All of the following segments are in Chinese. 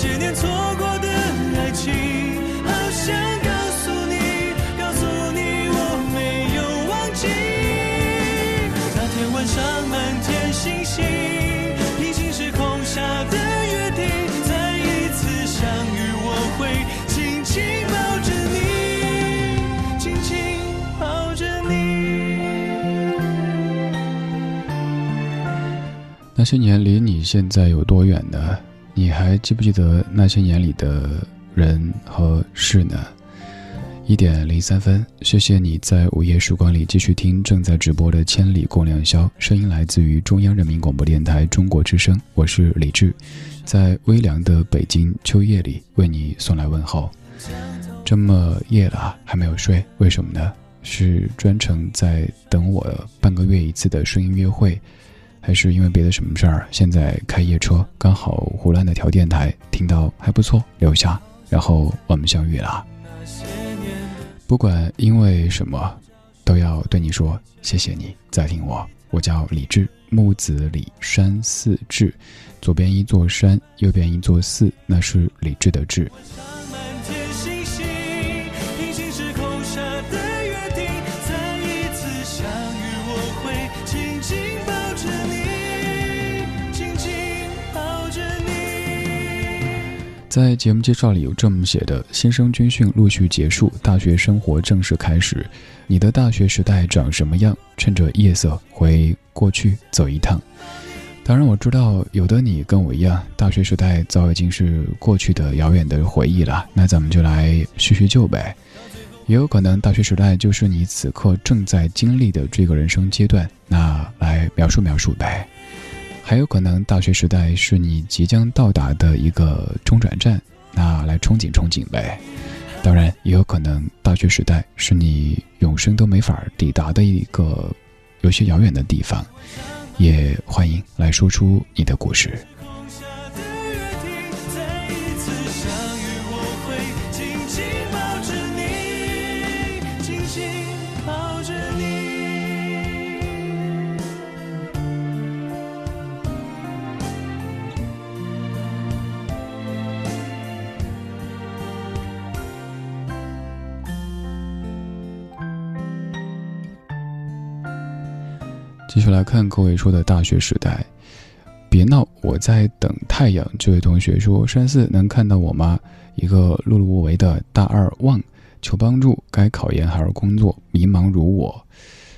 那些年错过的爱情，好想告诉你，告诉你我没有忘记。那天晚上满天星星，平行时空下的约定，再一次相遇，我会紧紧抱着你，紧紧抱着你。那些年离你现在有多远呢？你还记不记得那些年里的人和事呢？一点零三分，谢谢你在午夜时光里继续听正在直播的《千里共良宵》，声音来自于中央人民广播电台中国之声，我是李志，在微凉的北京秋夜里为你送来问候。这么夜了还没有睡，为什么呢？是专程在等我半个月一次的声音约会？还是因为别的什么事儿，现在开夜车，刚好胡乱的调电台，听到还不错，留下，然后我们相遇了。不管因为什么，都要对你说谢谢你在听我。我叫李志，木子李山寺志，左边一座山，右边一座寺，那是李志的志。在节目介绍里有这么写的：新生军训陆续结束，大学生活正式开始。你的大学时代长什么样？趁着夜色回过去走一趟。当然，我知道有的你跟我一样，大学时代早已经是过去的遥远的回忆了。那咱们就来叙叙旧呗。也有可能大学时代就是你此刻正在经历的这个人生阶段，那来描述描述呗。还有可能大学时代是你即将到达的一个中转站，那来憧憬憧憬呗。当然，也有可能大学时代是你永生都没法抵达的一个有些遥远的地方。也欢迎来说出你的故事。继续来看各位说的大学时代，别闹，我在等太阳。这位同学说：“山四能看到我吗？”一个碌碌无为的大二望，求帮助，该考研还是工作？迷茫如我，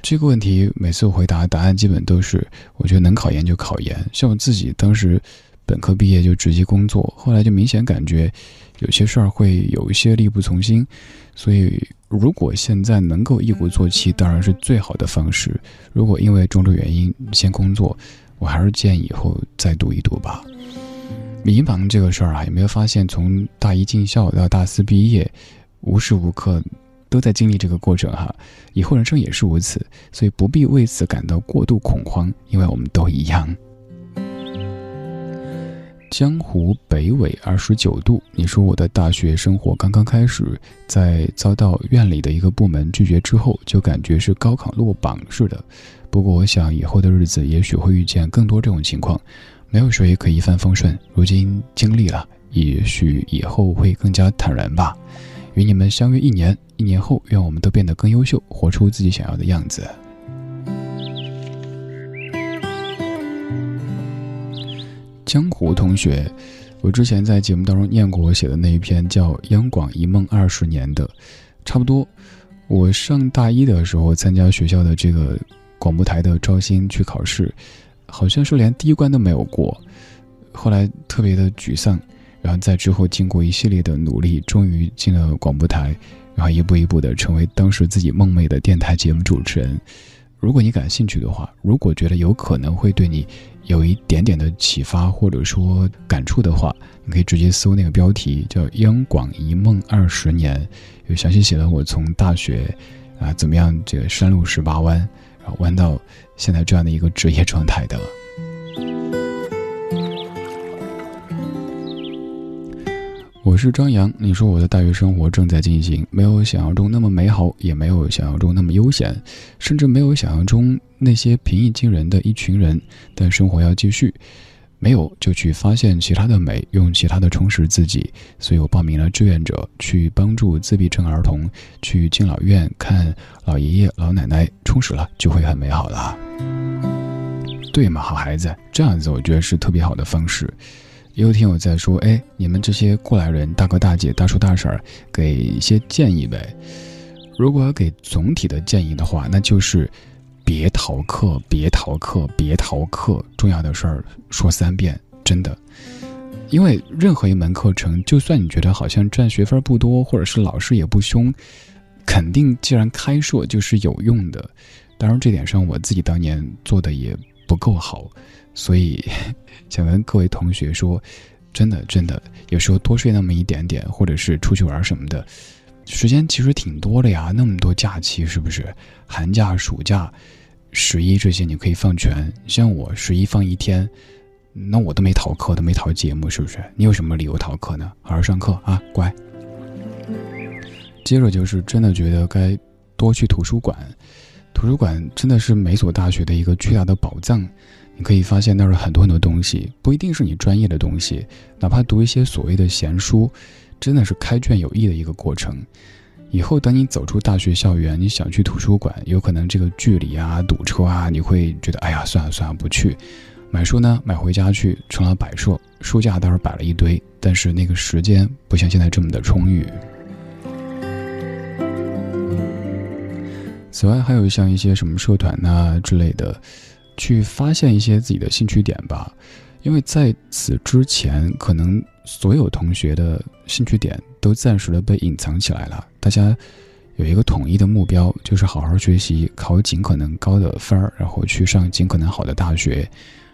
这个问题每次回答答案基本都是：我觉得能考研就考研。像我自己当时本科毕业就直接工作，后来就明显感觉有些事儿会有一些力不从心，所以。如果现在能够一鼓作气，当然是最好的方式。如果因为种种原因先工作，我还是建议以后再读一读吧。迷茫这个事儿啊，有没有发现从大一进校到大四毕业，无时无刻都在经历这个过程哈？以后人生也是如此，所以不必为此感到过度恐慌，因为我们都一样。江湖北纬二十九度。你说我的大学生活刚刚开始，在遭到院里的一个部门拒绝之后，就感觉是高考落榜似的。不过我想以后的日子也许会遇见更多这种情况，没有谁可以一帆风顺。如今经历了，也许以后会更加坦然吧。与你们相约一年，一年后，愿我们都变得更优秀，活出自己想要的样子。江湖同学，我之前在节目当中念过我写的那一篇叫《央广一梦二十年》的，差不多。我上大一的时候参加学校的这个广播台的招新去考试，好像是连第一关都没有过，后来特别的沮丧。然后在之后经过一系列的努力，终于进了广播台，然后一步一步的成为当时自己梦寐的电台节目主持人。如果你感兴趣的话，如果觉得有可能会对你。有一点点的启发或者说感触的话，你可以直接搜那个标题叫《央广一梦二十年》，有详细写了我从大学啊怎么样这个山路十八弯，然后弯到现在这样的一个职业状态的。我是张扬，你说我的大学生活正在进行，没有想象中那么美好，也没有想象中那么悠闲，甚至没有想象中那些平易近人的一群人。但生活要继续，没有就去发现其他的美，用其他的充实自己。所以我报名了志愿者，去帮助自闭症儿童，去敬老院看老爷爷老奶奶，充实了就会很美好了。对嘛，好孩子，这样子我觉得是特别好的方式。也有听友在说：“哎，你们这些过来人，大哥大姐、大叔大婶儿，给一些建议呗。如果要给总体的建议的话，那就是别逃课，别逃课，别逃课。重要的事儿说三遍，真的。因为任何一门课程，就算你觉得好像占学分不多，或者是老师也不凶，肯定既然开设就是有用的。当然，这点上我自己当年做的也不够好。”所以，想跟各位同学说，真的真的，有时候多睡那么一点点，或者是出去玩什么的，时间其实挺多的呀。那么多假期，是不是？寒假、暑假、十一这些你可以放全。像我十一放一天，那我都没逃课，都没逃节目，是不是？你有什么理由逃课呢？好好上课啊，乖。接着就是真的觉得该多去图书馆，图书馆真的是每所大学的一个巨大的宝藏。你可以发现那儿很多很多东西，不一定是你专业的东西，哪怕读一些所谓的闲书，真的是开卷有益的一个过程。以后等你走出大学校园，你想去图书馆，有可能这个距离啊、堵车啊，你会觉得哎呀，算了算了，不去。买书呢，买回家去成了摆设，书架倒是摆了一堆，但是那个时间不像现在这么的充裕。此外，还有像一些什么社团呐之类的。去发现一些自己的兴趣点吧，因为在此之前，可能所有同学的兴趣点都暂时的被隐藏起来了。大家有一个统一的目标，就是好好学习，考尽可能高的分儿，然后去上尽可能好的大学。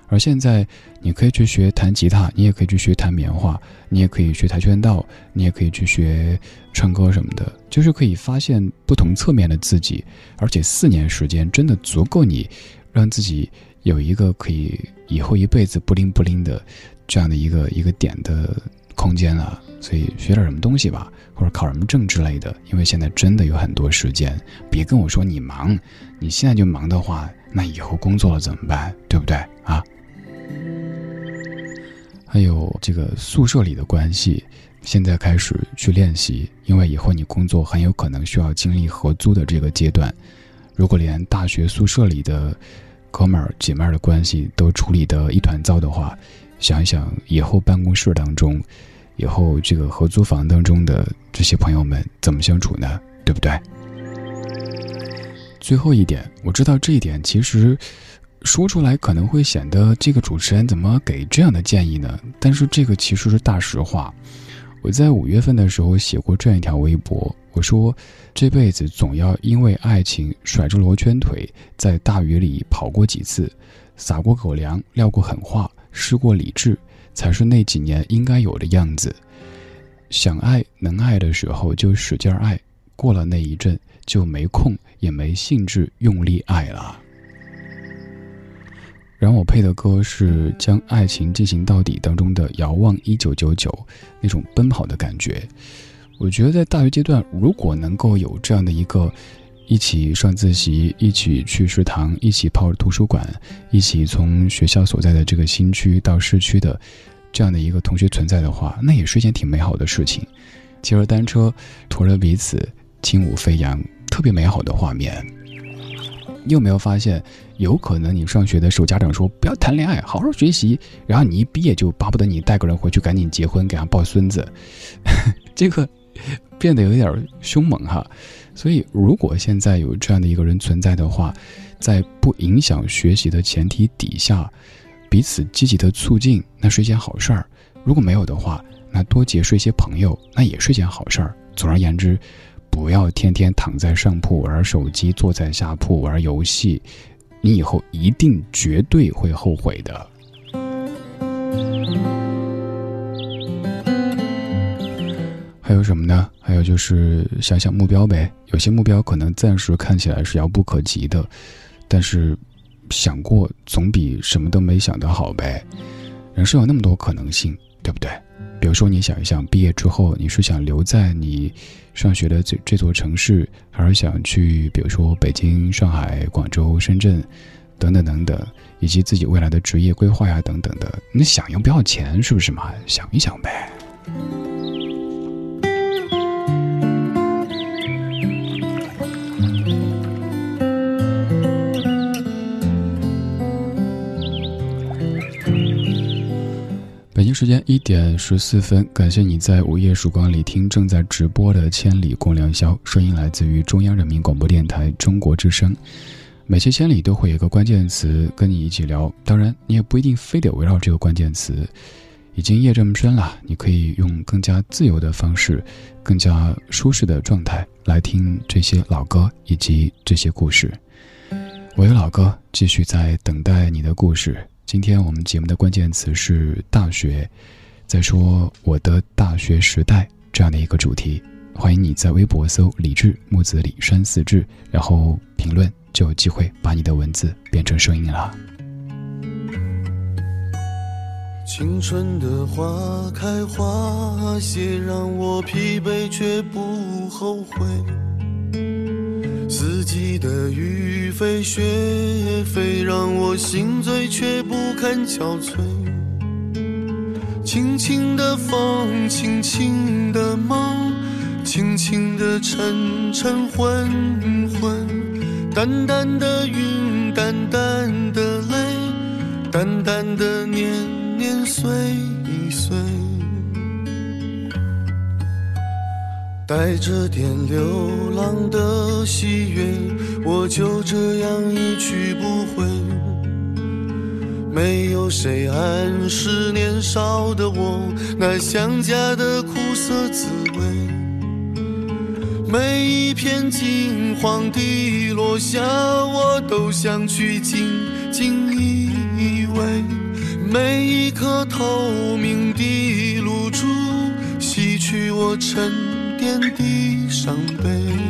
而现在，你可以去学弹吉他，你也可以去学弹棉花，你也可以学跆拳道，你也可以去学唱歌什么的，就是可以发现不同侧面的自己。而且四年时间真的足够你，让自己有一个可以以后一辈子不灵不灵的这样的一个一个点的空间了。所以学点什么东西吧，或者考什么证之类的。因为现在真的有很多时间，别跟我说你忙，你现在就忙的话，那以后工作了怎么办？对不对啊？还有这个宿舍里的关系，现在开始去练习，因为以后你工作很有可能需要经历合租的这个阶段。如果连大学宿舍里的哥们儿姐妹儿的关系都处理得一团糟的话，想一想以后办公室当中，以后这个合租房当中的这些朋友们怎么相处呢？对不对？最后一点，我知道这一点其实。说出来可能会显得这个主持人怎么给这样的建议呢？但是这个其实是大实话。我在五月份的时候写过这样一条微博，我说：这辈子总要因为爱情甩着罗圈腿，在大雨里跑过几次，撒过狗粮，撂过狠话，失过理智，才是那几年应该有的样子。想爱能爱的时候就使劲爱，过了那一阵就没空也没兴致用力爱了。然后我配的歌是《将爱情进行到底》当中的《遥望一九九九》，那种奔跑的感觉。我觉得在大学阶段，如果能够有这样的一个一起上自习、一起去食堂、一起泡图书馆、一起从学校所在的这个新区到市区的这样的一个同学存在的话，那也是一件挺美好的事情。骑着单车，驮着彼此，轻舞飞扬，特别美好的画面。你有没有发现？有可能你上学的时候，家长说不要谈恋爱，好好学习，然后你一毕业就巴不得你带个人回去赶紧结婚，给他抱孙子，这个变得有点凶猛哈。所以，如果现在有这样的一个人存在的话，在不影响学习的前提底下，彼此积极的促进，那是一件好事儿。如果没有的话，那多结识一些朋友，那也是一件好事儿。总而言之，不要天天躺在上铺玩手机，坐在下铺玩游戏。你以后一定绝对会后悔的。还有什么呢？还有就是想想目标呗。有些目标可能暂时看起来是遥不可及的，但是想过总比什么都没想的好呗。人生有那么多可能性，对不对？比如说，你想一想，毕业之后你是想留在你上学的这这座城市，还是想去，比如说北京、上海、广州、深圳，等等等等，以及自己未来的职业规划呀，等等的，你想要不要钱，是不是嘛？想一想呗。时间一点十四分，感谢你在午夜曙光里听正在直播的《千里共良宵》，声音来自于中央人民广播电台中国之声。每期千里都会有一个关键词跟你一起聊，当然你也不一定非得围绕这个关键词。已经夜这么深了，你可以用更加自由的方式，更加舒适的状态来听这些老歌以及这些故事。我有老歌，继续在等待你的故事。今天我们节目的关键词是大学，在说我的大学时代这样的一个主题。欢迎你在微博搜“李志木子李山四志”，然后评论，就有机会把你的文字变成声音了。青春的花开花谢，让我疲惫却不后悔。四季的雨飞雪飞，让我心醉却不堪憔悴。轻轻的风，轻轻的梦，轻轻的沉沉昏昏，淡淡的云，淡淡的泪，淡淡的年年岁岁。带着点流浪的喜悦，我就这样一去不回。没有谁暗示年少的我那想家的苦涩滋味。每一片金黄的落下，我都想去紧紧依偎。每一颗透明的露珠，洗去我沉点滴伤悲。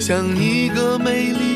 像一个美丽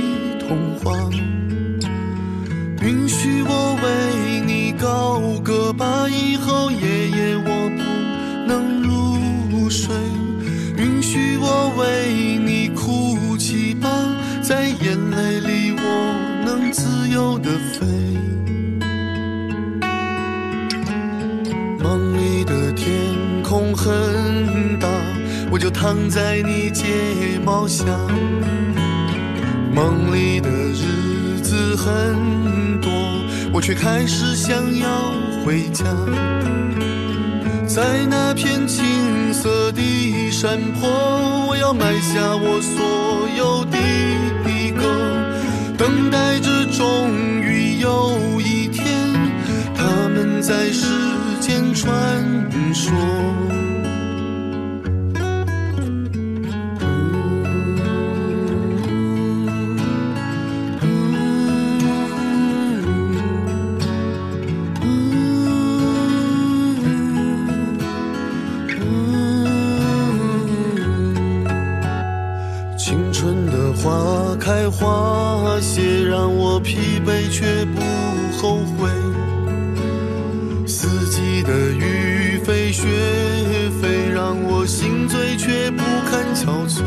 却不后悔，四季的雨飞雪飞，让我心醉却不堪憔悴。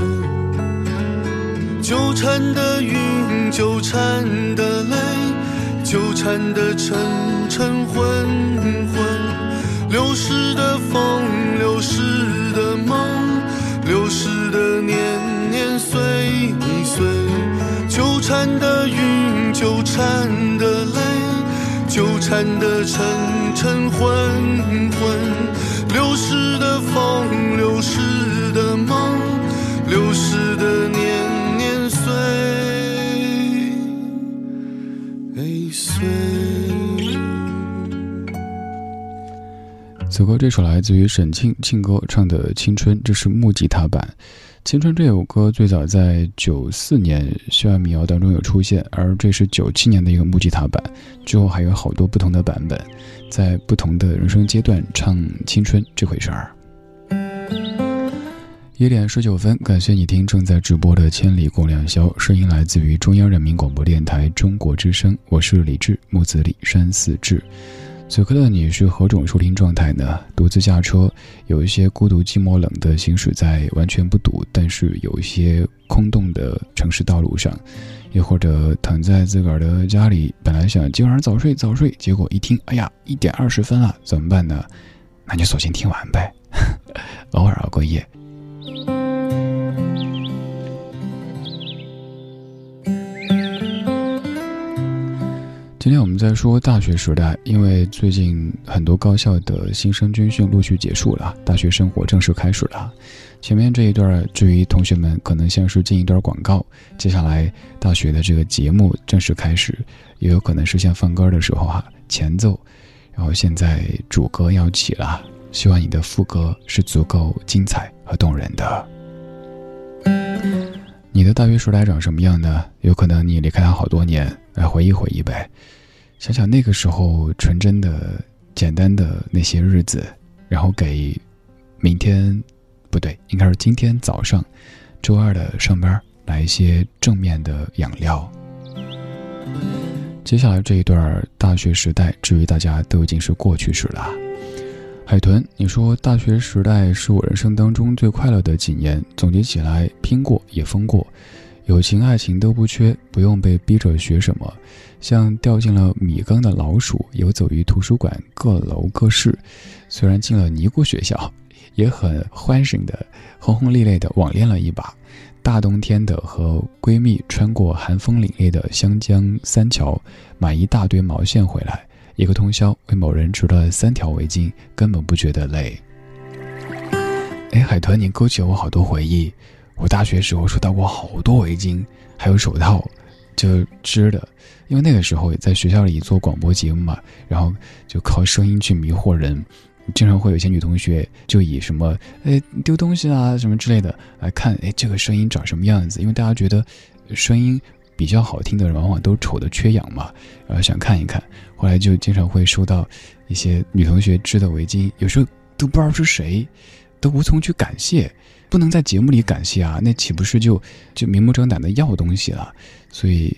纠缠的云，纠缠的泪，纠缠的沉沉昏昏，流逝的风，流逝的梦，流逝的年年岁岁，纠缠的云。纠缠，纠缠的沉沉昏昏，流逝的风，流逝的梦，流逝的年年岁岁。此歌这首来自于沈庆庆哥唱的《青春》，这是木吉他版。《青春》这首歌最早在九四年《校园民谣》当中有出现，而这是九七年的一个木吉他版。之后还有好多不同的版本，在不同的人生阶段唱青春这回事儿。一点十九分，感谢你听正在直播的《千里共良宵》，声音来自于中央人民广播电台中国之声，我是李志，木子李，山寺志。此刻的你是何种收听状态呢？独自驾车，有一些孤独、寂寞、冷的行驶在完全不堵，但是有一些空洞的城市道路上，又或者躺在自个儿的家里，本来想今晚早睡早睡，结果一听，哎呀，一点二十分了，怎么办呢？那就索性听完呗，偶尔熬个夜。今天我们在说大学时代，因为最近很多高校的新生军训陆续结束了，大学生活正式开始了。前面这一段，至于同学们可能像是进一段广告，接下来大学的这个节目正式开始，也有可能是像放歌的时候哈，前奏，然后现在主歌要起了，希望你的副歌是足够精彩和动人的。你的大学时代长什么样呢？有可能你离开他好多年，来回忆回忆呗。想想那个时候纯真的、简单的那些日子，然后给明天，不对，应该是今天早上，周二的上班来一些正面的养料。接下来这一段大学时代，至于大家都已经是过去式了。海豚，你说大学时代是我人生当中最快乐的几年，总结起来，拼过也疯过。友情、爱情都不缺，不用被逼着学什么。像掉进了米缸的老鼠，游走于图书馆各楼各室。虽然进了尼姑学校，也很欢声的、轰轰烈烈的网恋了一把。大冬天的，和闺蜜穿过寒风凛冽的湘江三桥，买一大堆毛线回来，一个通宵为某人织了三条围巾，根本不觉得累。哎，海豚，你勾起了我好多回忆。我大学时候收到过好多围巾，还有手套，就织的。因为那个时候在学校里做广播节目嘛，然后就靠声音去迷惑人，经常会有一些女同学就以什么哎丢东西啊什么之类的来看，哎这个声音长什么样子？因为大家觉得声音比较好听的人往往都丑的缺氧嘛，然后想看一看。后来就经常会收到一些女同学织的围巾，有时候都不知道是谁，都无从去感谢。不能在节目里感谢啊，那岂不是就就明目张胆的要东西了？所以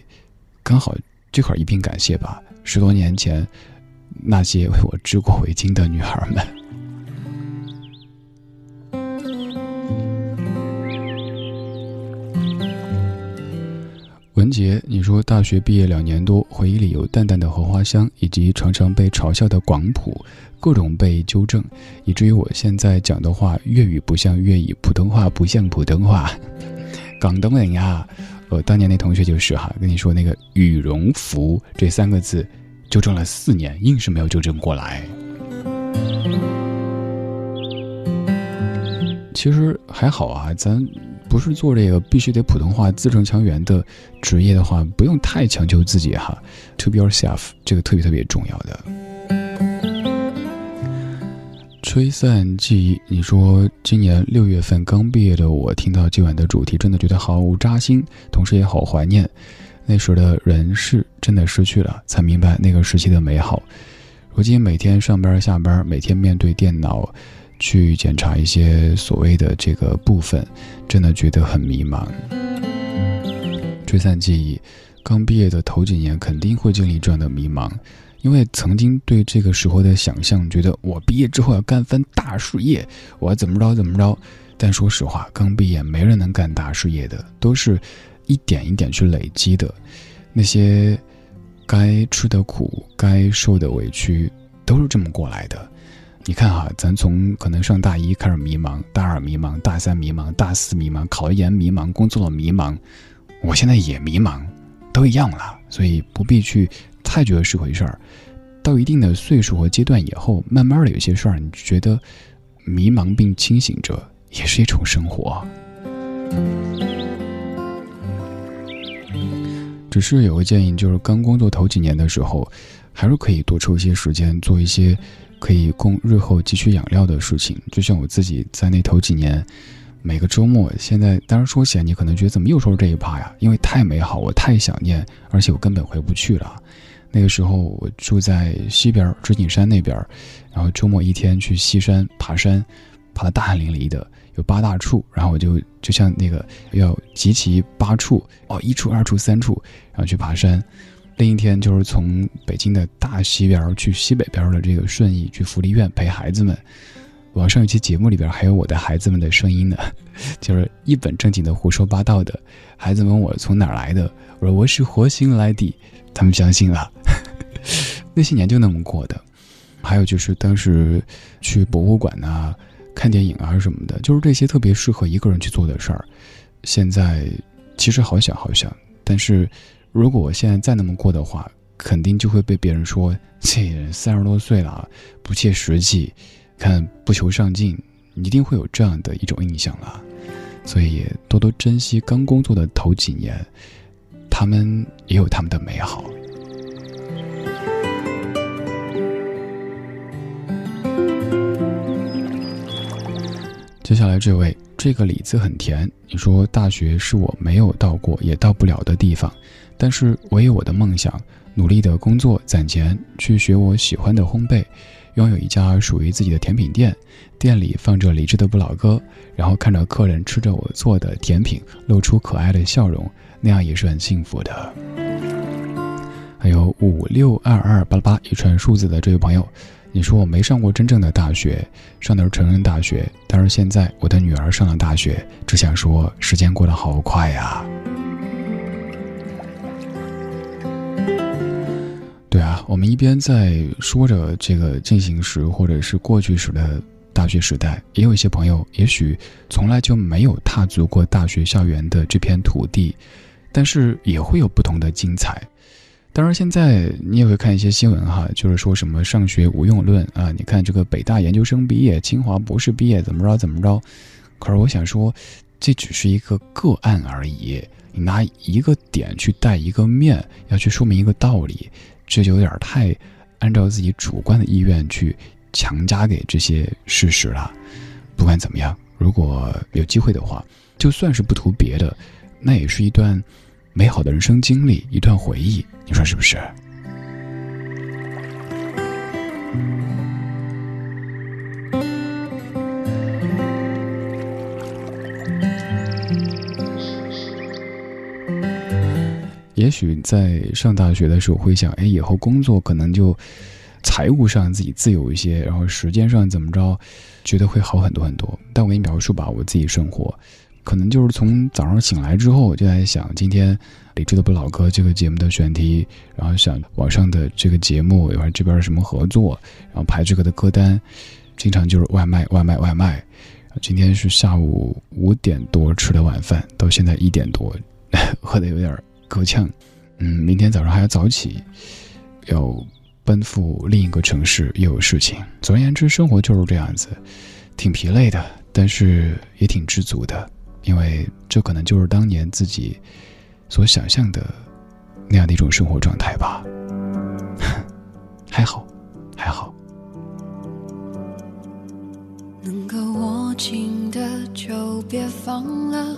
刚好这块一并感谢吧。十多年前那些为我织过围巾的女孩们。文杰，你说大学毕业两年多，回忆里有淡淡的荷花香，以及常常被嘲笑的广普。各种被纠正，以至于我现在讲的话，粤语不像粤语，普通话不像普通话。广东人呀，呃，当年那同学就是哈，跟你说那个羽绒服这三个字，纠正了四年，硬是没有纠正过来。其实还好啊，咱不是做这个必须得普通话字正腔圆的职业的话，不用太强求自己哈。To be yourself，这个特别特别重要的。吹散记忆，你说今年六月份刚毕业的我，听到今晚的主题，真的觉得毫无扎心，同时也好怀念那时的人事，真的失去了，才明白那个时期的美好。如今每天上班下班，每天面对电脑去检查一些所谓的这个部分，真的觉得很迷茫。追散记忆，刚毕业的头几年肯定会经历这样的迷茫。因为曾经对这个时候的想象，觉得我毕业之后要干番大事业，我要怎么着怎么着。但说实话，刚毕业没人能干大事业的，都是一点一点去累积的。那些该吃的苦、该受的委屈，都是这么过来的。你看哈，咱从可能上大一开始迷茫，大二迷茫，大三迷茫，大四迷茫，考研迷茫，工作了迷茫，我现在也迷茫，都一样了，所以不必去。太觉得是回事儿，到一定的岁数和阶段以后，慢慢的有些事儿，你觉得迷茫并清醒着，也是一种生活。只是有个建议，就是刚工作头几年的时候，还是可以多抽一些时间，做一些可以供日后汲取养料的事情。就像我自己在那头几年，每个周末，现在当然说起来，你可能觉得怎么又说这一趴呀？因为太美好，我太想念，而且我根本回不去了。那个时候我住在西边儿织锦山那边儿，然后周末一天去西山爬山，爬的大汗淋漓的，有八大处，然后我就就像那个要集齐八处哦，一处、二处、三处，然后去爬山。另一天就是从北京的大西边去西北边的这个顺义去福利院陪孩子们。网上一期节目里边还有我的孩子们的声音呢，就是一本正经的胡说八道的。孩子问我从哪儿来的，我说我是火星来的。他们相信了，那些年就那么过的。还有就是当时去博物馆啊、看电影啊什么的，就是这些特别适合一个人去做的事儿。现在其实好想好想，但是如果我现在再那么过的话，肯定就会被别人说这人三十多岁了，不切实际，看不求上进，一定会有这样的一种印象了。所以多多珍惜刚工作的头几年。他们也有他们的美好。接下来这位，这个李子很甜。你说大学是我没有到过也到不了的地方，但是我有我的梦想，努力的工作攒钱去学我喜欢的烘焙，拥有一家属于自己的甜品店，店里放着理智的不老歌，然后看着客人吃着我做的甜品，露出可爱的笑容。那样也是很幸福的。还有五六二二八八一串数字的这位朋友，你说我没上过真正的大学，上的是成人大学，但是现在我的女儿上了大学，只想说时间过得好快呀。对啊我们一边在说着这个进行时或者是过去时的大学时代，也有一些朋友也许从来就没有踏足过大学校园的这片土地，但是也会有不同的精彩。当然，现在你也会看一些新闻哈，就是说什么上学无用论啊，你看这个北大研究生毕业，清华博士毕业，怎么着怎么着。可是我想说，这只是一个个案而已。你拿一个点去带一个面，要去说明一个道理，这就有点太按照自己主观的意愿去强加给这些事实了。不管怎么样，如果有机会的话，就算是不图别的，那也是一段美好的人生经历，一段回忆。你说是不是？也许在上大学的时候会想，哎，以后工作可能就财务上自己自由一些，然后时间上怎么着，觉得会好很多很多。但我给你描述吧，我自己生活，可能就是从早上醒来之后就在想，今天理智的不老歌这个节目的选题，然后想网上的这个节目，一会儿这边什么合作，然后排这个的歌单，经常就是外卖，外卖，外卖。今天是下午五点多吃的晚饭，到现在一点多，饿的有点。够呛，嗯，明天早上还要早起，要奔赴另一个城市，又有事情。总而言之，生活就是这样子，挺疲累的，但是也挺知足的，因为这可能就是当年自己所想象的那样的一种生活状态吧。还好，还好。能够握紧的就别放了。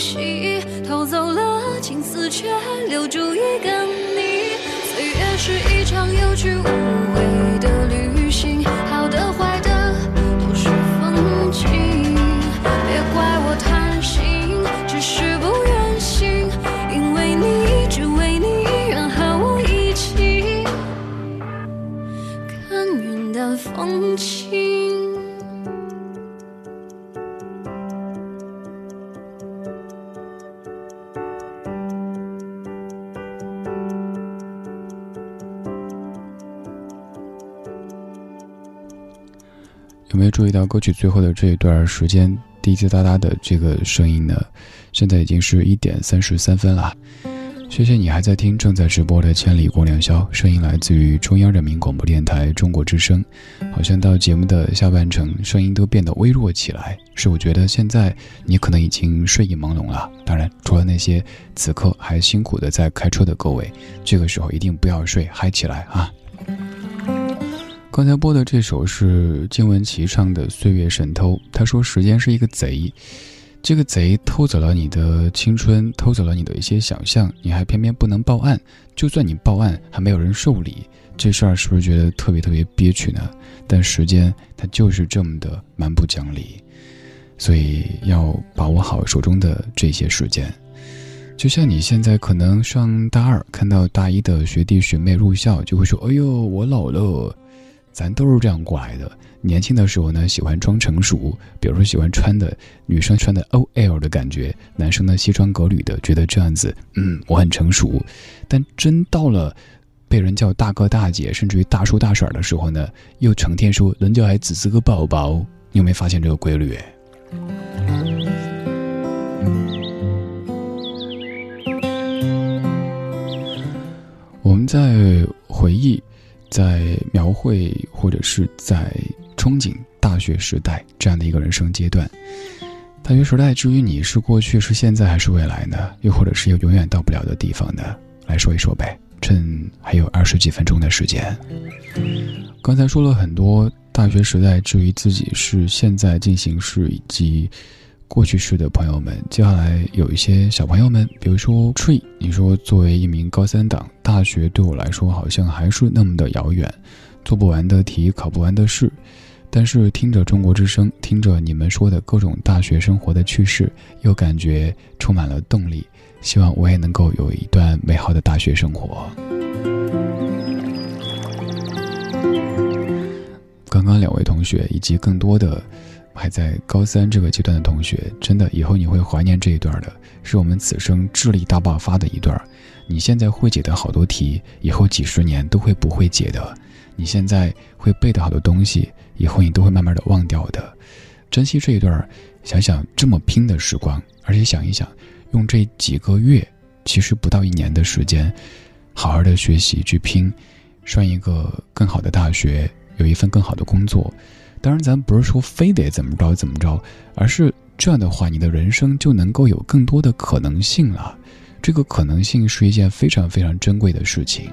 着往昔，偷走了青丝，却留住一个你。岁月是一场有去无回有没有注意到歌曲最后的这一段时间滴滴答答的这个声音呢？现在已经是一点三十三分了。谢谢你还在听正在直播的《千里共良宵》，声音来自于中央人民广播电台中国之声。好像到节目的下半程，声音都变得微弱起来。是我觉得现在你可能已经睡意朦胧了。当然，除了那些此刻还辛苦的在开车的各位，这个时候一定不要睡，嗨起来啊！刚才播的这首是金玟岐唱的《岁月神偷》，他说时间是一个贼。这个贼偷走了你的青春，偷走了你的一些想象，你还偏偏不能报案。就算你报案，还没有人受理，这事儿是不是觉得特别特别憋屈呢？但时间它就是这么的蛮不讲理，所以要把握好手中的这些时间。就像你现在可能上大二，看到大一的学弟学妹入校，就会说：“哎呦，我老了。”咱都是这样过来的。年轻的时候呢，喜欢装成熟，比如说喜欢穿的女生穿的 OL 的感觉，男生呢西装革履的，觉得这样子，嗯，我很成熟。但真到了被人叫大哥大姐，甚至于大叔大婶的时候呢，又成天说人家还只是个宝宝。你有没有发现这个规律？我们在回忆，在描绘，或者是在憧憬大学时代这样的一个人生阶段。大学时代，至于你是过去、是现在还是未来呢？又或者是有永远到不了的地方呢？来说一说呗，趁还有二十几分钟的时间。刚才说了很多大学时代，至于自己是现在进行式以及。过去式的朋友们，接下来有一些小朋友们，比如说 Tree，你说作为一名高三党，大学对我来说好像还是那么的遥远，做不完的题，考不完的试。但是听着中国之声，听着你们说的各种大学生活的趣事，又感觉充满了动力。希望我也能够有一段美好的大学生活。刚刚两位同学以及更多的。还在高三这个阶段的同学，真的以后你会怀念这一段的，是我们此生智力大爆发的一段。你现在会解的好多题，以后几十年都会不会解的；你现在会背的好多东西，以后你都会慢慢的忘掉的。珍惜这一段，想想这么拼的时光，而且想一想，用这几个月，其实不到一年的时间，好好的学习去拼，上一个更好的大学，有一份更好的工作。当然，咱不是说非得怎么着怎么着，而是这样的话，你的人生就能够有更多的可能性了。这个可能性是一件非常非常珍贵的事情。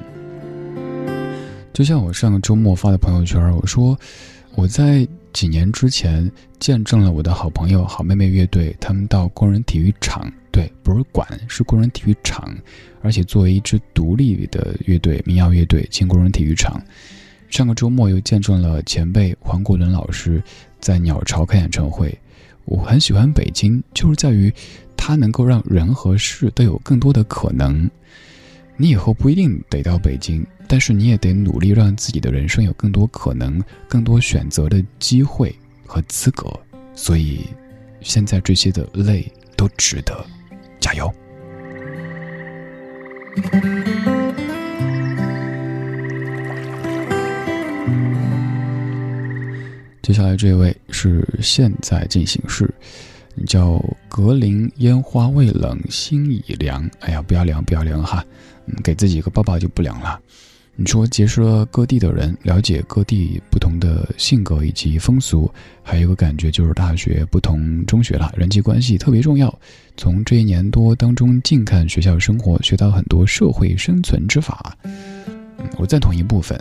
就像我上个周末发的朋友圈，我说我在几年之前见证了我的好朋友好妹妹乐队，他们到工人体育场，对，不是馆，是工人体育场，而且作为一支独立的乐队，民谣乐队进工人体育场。上个周末又见证了前辈黄国伦老师在鸟巢开演唱会。我很喜欢北京，就是在于它能够让人和事都有更多的可能。你以后不一定得到北京，但是你也得努力让自己的人生有更多可能、更多选择的机会和资格。所以，现在这些的累都值得，加油！接下来这位是现在进行式，你叫格林烟花未冷心已凉。哎呀，不要凉，不要凉哈，嗯，给自己一个抱抱就不凉了。你说结识了各地的人，了解各地不同的性格以及风俗，还有一个感觉就是大学不同中学了，人际关系特别重要。从这一年多当中近看学校生活，学到很多社会生存之法。嗯，我赞同一部分。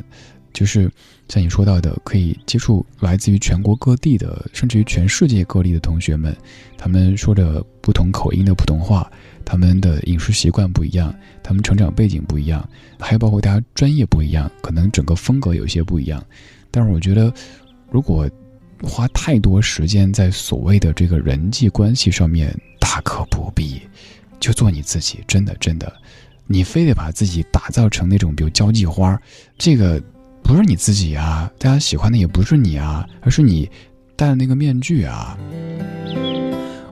就是像你说到的，可以接触来自于全国各地的，甚至于全世界各地的同学们，他们说着不同口音的普通话，他们的饮食习惯不一样，他们成长背景不一样，还有包括大家专业不一样，可能整个风格有些不一样。但是我觉得，如果花太多时间在所谓的这个人际关系上面，大可不必，就做你自己。真的，真的，你非得把自己打造成那种比如交际花，这个。不是你自己啊，大家喜欢的也不是你啊，而是你戴的那个面具啊。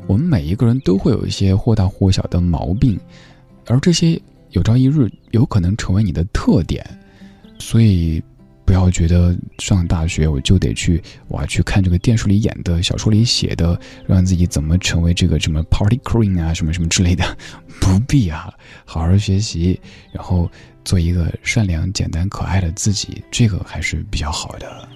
我们每一个人都会有一些或大或小的毛病，而这些有朝一日有可能成为你的特点，所以不要觉得上大学我就得去哇去看这个电视里演的小说里写的，让自己怎么成为这个什么 party queen 啊什么什么之类的，不必啊，好好学习，然后。做一个善良、简单、可爱的自己，这个还是比较好的。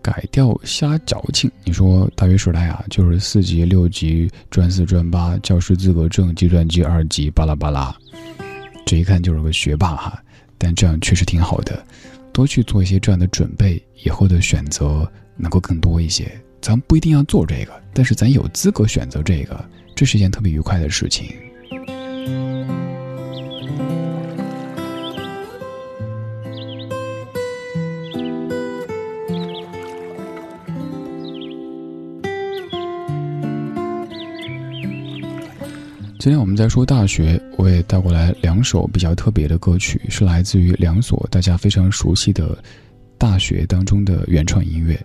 改掉瞎矫情，你说大学时代啊，就是四级、六级、专四、专八、教师资格证、计算机二级，巴拉巴拉，这一看就是个学霸哈。但这样确实挺好的，多去做一些这样的准备，以后的选择能够更多一些。咱不一定要做这个，但是咱有资格选择这个，这是一件特别愉快的事情。今天我们在说大学我也带过来两首比较特别的歌曲是来自于两所大家非常熟悉的大学当中的原创音乐。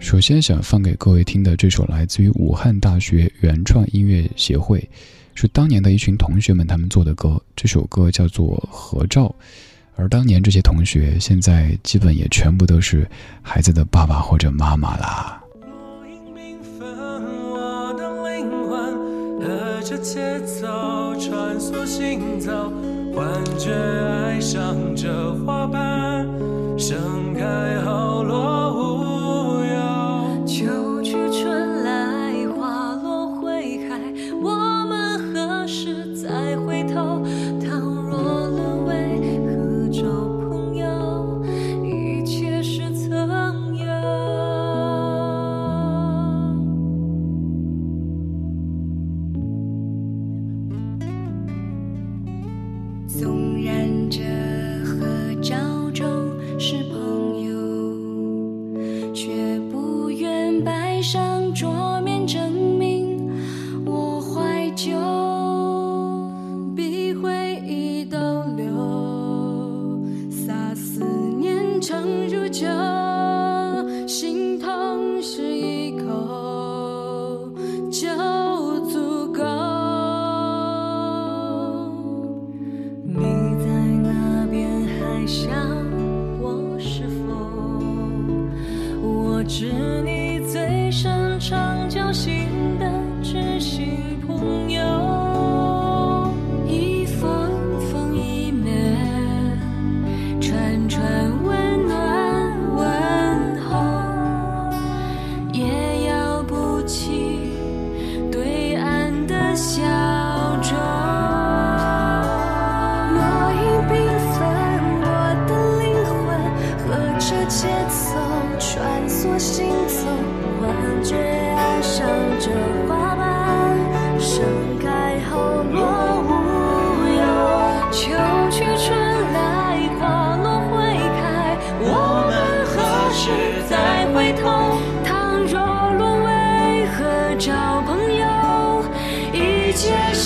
首先想放给各位听的这首来自于武汉大学原创音乐协会是当年的一群同学们他们做的歌这首歌叫做合照。而当年这些同学现在基本也全部都是孩子的爸爸或者妈妈啦。着节奏穿梭行走幻觉爱上这花瓣盛开后落无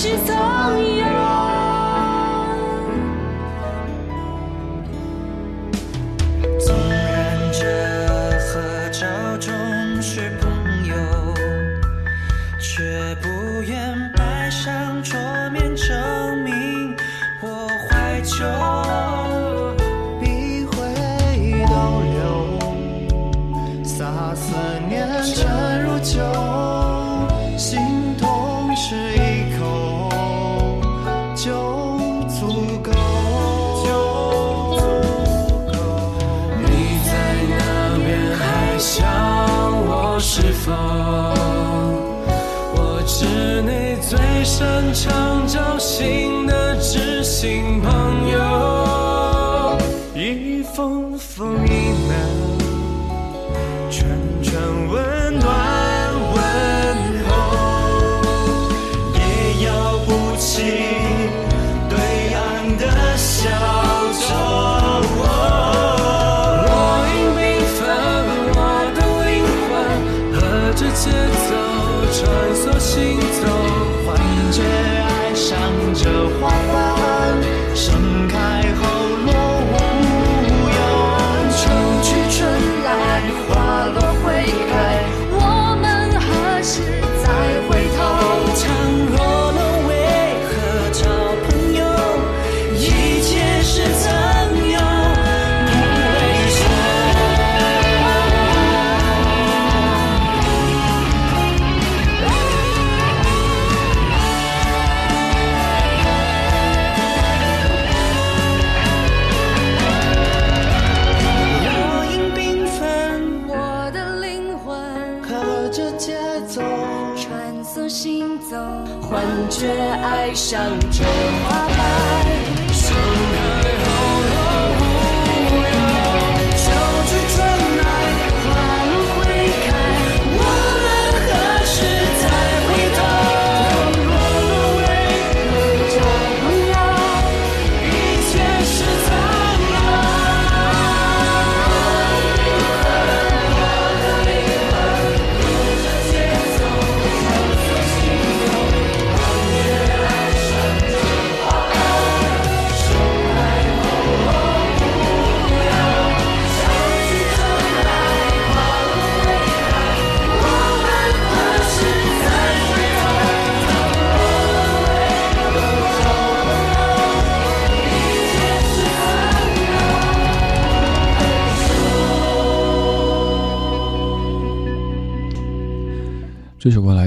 是总有。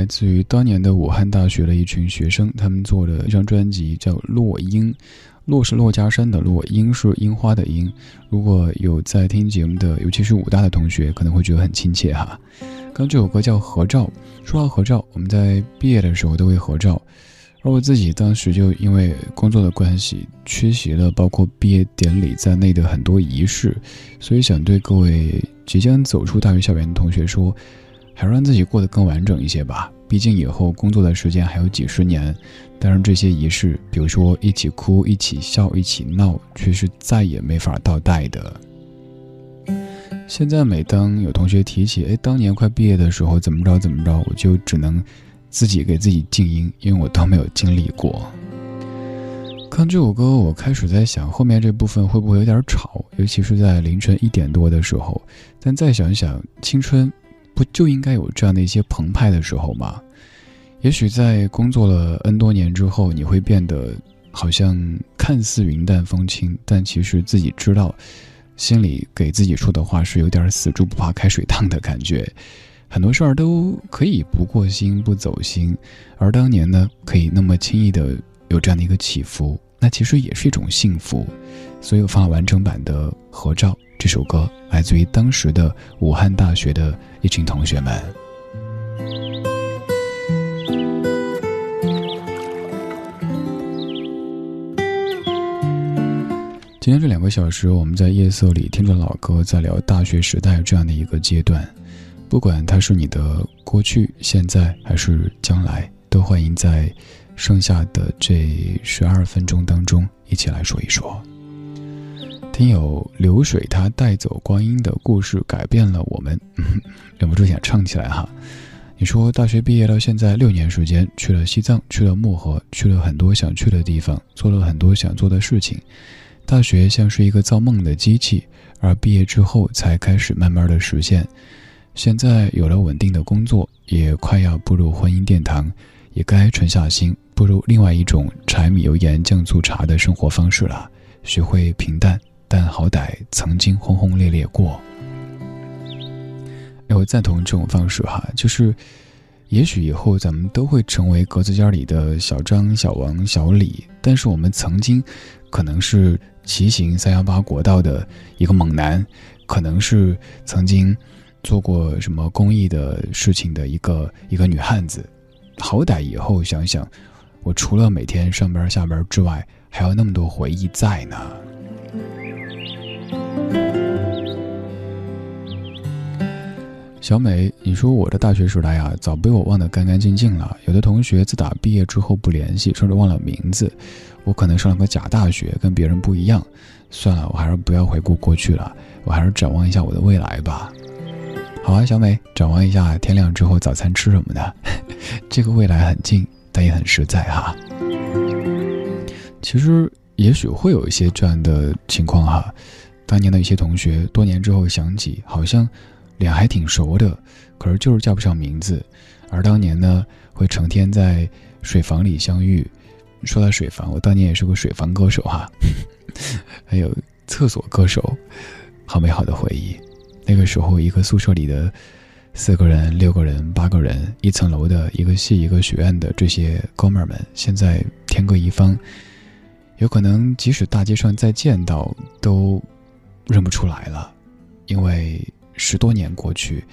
来自于当年的武汉大学的一群学生，他们做的一张专辑叫《落英》，落是珞珈山的落，樱是樱花的樱。如果有在听节目的，尤其是武大的同学，可能会觉得很亲切哈。刚这首歌叫《合照》，说到合照，我们在毕业的时候都会合照，而我自己当时就因为工作的关系，缺席了包括毕业典礼在内的很多仪式，所以想对各位即将走出大学校园的同学说。还让自己过得更完整一些吧，毕竟以后工作的时间还有几十年。但是这些仪式，比如说一起哭、一起笑、一起闹，却是再也没法倒带的。现在每当有同学提起，哎，当年快毕业的时候怎么着怎么着，我就只能自己给自己静音，因为我都没有经历过。看这首歌，我开始在想后面这部分会不会有点吵，尤其是在凌晨一点多的时候。但再想想，青春。不就应该有这样的一些澎湃的时候吗？也许在工作了 N 多年之后，你会变得好像看似云淡风轻，但其实自己知道，心里给自己说的话是有点死猪不怕开水烫的感觉。很多事儿都可以不过心不走心，而当年呢，可以那么轻易的有这样的一个起伏，那其实也是一种幸福。所以我放完整版的合照。这首歌来自于当时的武汉大学的一群同学们。今天这两个小时，我们在夜色里听着老歌，在聊大学时代这样的一个阶段。不管它是你的过去、现在还是将来，都欢迎在剩下的这十二分钟当中一起来说一说。听友流水，他带走光阴的故事改变了我们，忍不住想唱起来哈。你说大学毕业到现在六年时间，去了西藏，去了漠河，去了很多想去的地方，做了很多想做的事情。大学像是一个造梦的机器，而毕业之后才开始慢慢的实现。现在有了稳定的工作，也快要步入婚姻殿堂，也该沉下心，步入另外一种柴米油盐酱醋茶的生活方式了，学会平淡。但好歹曾经轰轰烈烈过，哎我赞同这种方式哈，就是，也许以后咱们都会成为格子间里的小张、小王、小李，但是我们曾经，可能是骑行三幺八国道的一个猛男，可能是曾经做过什么公益的事情的一个一个女汉子，好歹以后想想，我除了每天上班下班之外，还有那么多回忆在呢。小美，你说我的大学时代啊，早被我忘得干干净净了。有的同学自打毕业之后不联系，甚至忘了名字。我可能上了个假大学，跟别人不一样。算了，我还是不要回顾过去了，我还是展望一下我的未来吧。好啊，小美，展望一下天亮之后早餐吃什么呢？这个未来很近，但也很实在哈。其实也许会有一些这样的情况哈。当年的一些同学，多年之后想起，好像。脸还挺熟的，可是就是叫不上名字。而当年呢，会成天在水房里相遇。说到水房，我当年也是个水房歌手哈，还有厕所歌手，好美好的回忆。那个时候，一个宿舍里的四个人、六个人、八个人，一层楼的一个系、一个学院的这些哥们儿们，现在天各一方，有可能即使大街上再见到，都认不出来了，因为。十多年过去，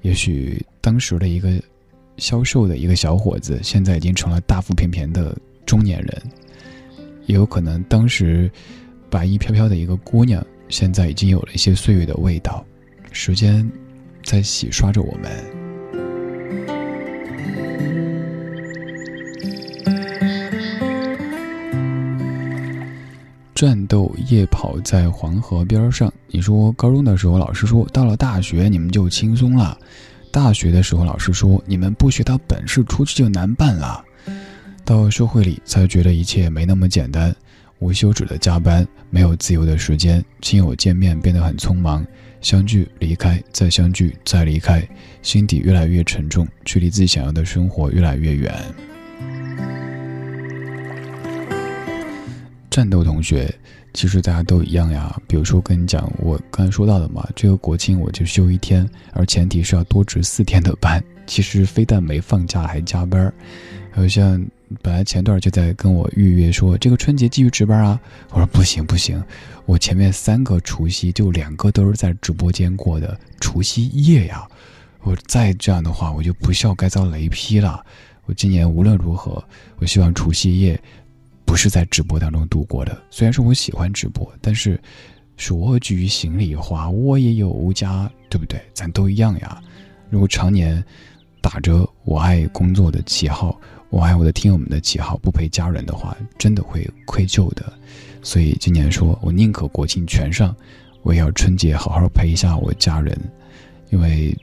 也许当时的一个消瘦的一个小伙子，现在已经成了大腹便便的中年人；也有可能当时白衣飘飘的一个姑娘，现在已经有了一些岁月的味道。时间在洗刷着我们。战斗夜跑在黄河边上。你说高中的时候，老师说到了大学你们就轻松了；大学的时候，老师说你们不学到本事，出去就难办了。到社会里才觉得一切没那么简单。无休止的加班，没有自由的时间，亲友见面变得很匆忙，相聚离开，再相聚再离开，心底越来越沉重，距离自己想要的生活越来越远。战斗同学，其实大家都一样呀。比如说，跟你讲，我刚才说到的嘛，这个国庆我就休一天，而前提是要多值四天的班，其实非但没放假，还加班儿。还有像本来前段就在跟我预约说这个春节继续值班啊，我说不行不行，我前面三个除夕就两个都是在直播间过的除夕夜呀，我再这样的话我就不孝该遭雷劈了。我今年无论如何，我希望除夕夜不是在直播当中度过的。虽然说我喜欢直播，但是说句心里话，我也有家，对不对？咱都一样呀。如果常年打着我爱工作的旗号，我爱我的听友们的旗号，不陪家人的话，真的会愧疚的。所以今年说我宁可国庆全上，我也要春节好好陪一下我家人，因为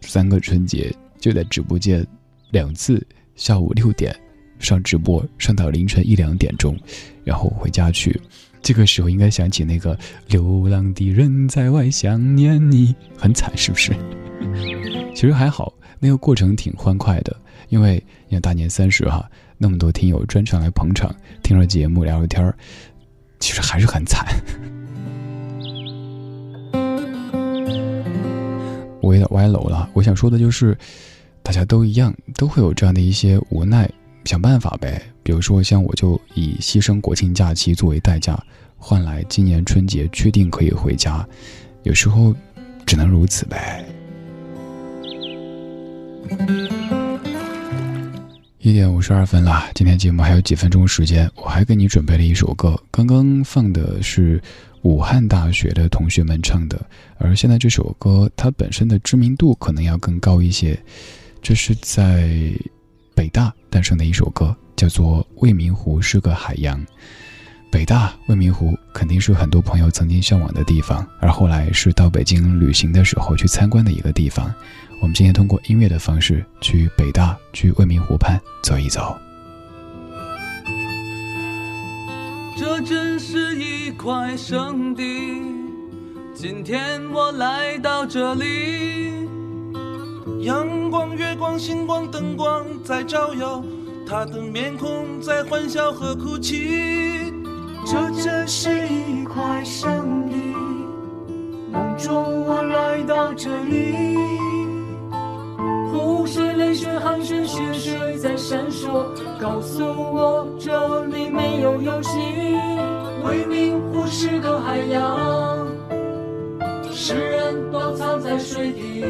三个春节就在直播间。两次下午六点上直播，上到凌晨一两点钟，然后回家去。这个时候应该想起那个流浪的人在外想念你，很惨是不是？其实还好，那个过程挺欢快的，因为你看大年三十哈，那么多听友专程来捧场，听着节目聊聊天儿，其实还是很惨。我有点歪楼了，我想说的就是。大家都一样，都会有这样的一些无奈，想办法呗。比如说，像我就以牺牲国庆假期作为代价，换来今年春节确定可以回家。有时候，只能如此呗。一点五十二分了，今天节目还有几分钟时间，我还给你准备了一首歌。刚刚放的是武汉大学的同学们唱的，而现在这首歌它本身的知名度可能要更高一些。这是在北大诞生的一首歌，叫做《未名湖是个海洋》。北大未名湖肯定是很多朋友曾经向往的地方，而后来是到北京旅行的时候去参观的一个地方。我们今天通过音乐的方式去北大，去未名湖畔走一走。这真是一块圣地，今天我来到这里。阳光、月光、星光、灯光在照耀，他的面孔在欢笑和哭泣。这真是一块圣地，梦中我来到这里。湖水、泪水、汗水、血水在闪烁，告诉我这里没有游戏。未名湖是个海洋，世人都藏在水底。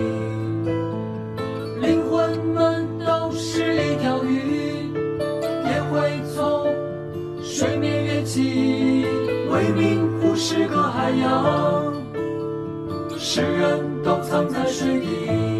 是个海洋，世人都藏在水底。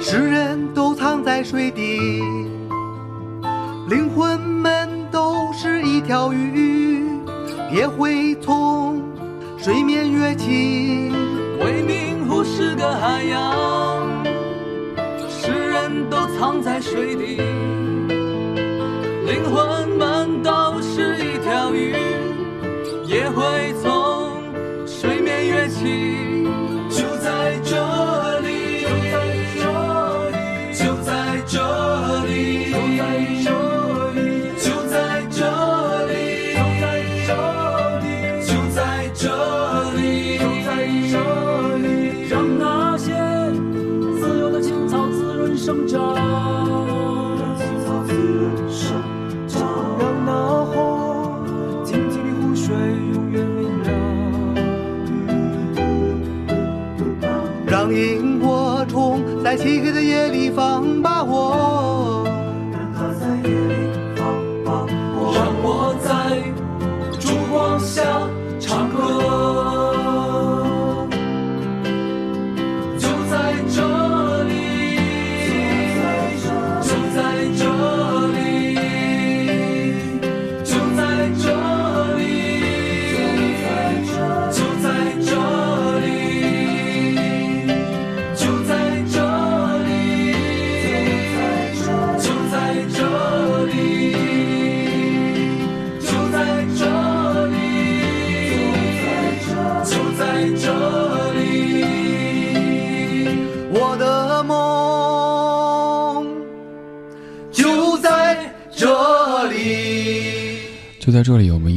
世人都藏在水底，灵魂们都是一条鱼，也会从水面跃起。未名湖是个海洋，世人都藏在水底，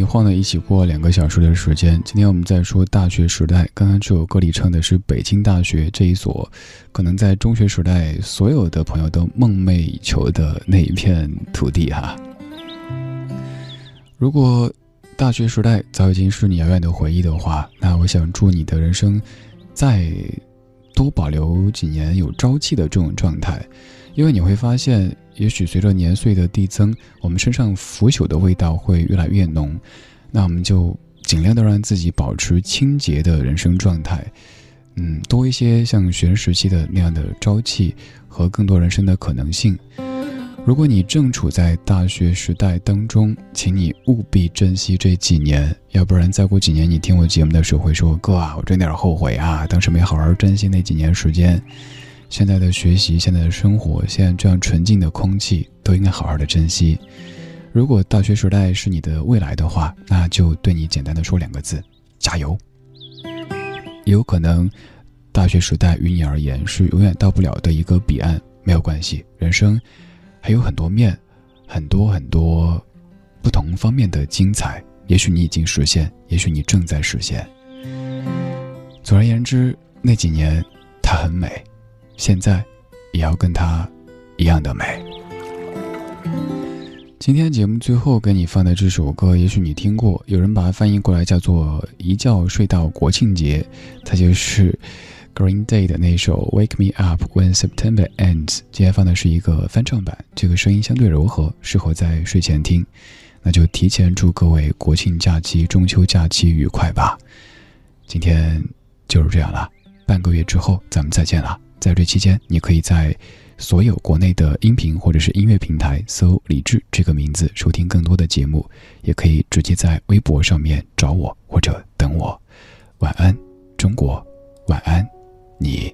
晃呢一起过两个小时的时间。今天我们在说大学时代，刚刚这首歌里唱的是北京大学这一所，可能在中学时代所有的朋友都梦寐以求的那一片土地哈。如果大学时代早已经是你遥远的回忆的话，那我想祝你的人生再多保留几年有朝气的这种状态，因为你会发现，也许随着年岁的递增，我们身上腐朽的味道会越来越浓，那我们就尽量的让自己保持清洁的人生状态，嗯，多一些像学生时期的那样的朝气和更多人生的可能性。如果你正处在大学时代当中，请你务必珍惜这几年，要不然再过几年你听我节目的时候会说：“哥啊，我真有点后悔啊，当时没好好珍惜那几年时间。”现在的学习，现在的生活，现在这样纯净的空气，都应该好好的珍惜。如果大学时代是你的未来的话，那就对你简单的说两个字：加油。也有可能，大学时代于你而言是永远到不了的一个彼岸，没有关系，人生。还有很多面，很多很多不同方面的精彩。也许你已经实现，也许你正在实现。总而言之，那几年它很美，现在也要跟它一样的美。今天节目最后给你放的这首歌，也许你听过，有人把它翻译过来叫做“一觉睡到国庆节”，它就是 Green Day 的那首 Wake Me Up When September Ends。今天放的是一个翻唱版，这个声音相对柔和，适合在睡前听。那就提前祝各位国庆假期、中秋假期愉快吧。今天就是这样了，半个月之后咱们再见了。在这期间，你可以在所有国内的音频或者是音乐平台搜“李志”这个名字收听更多的节目，也可以直接在微博上面找我或者等我。晚安，中国，晚安，你。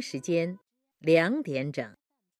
时间两点整。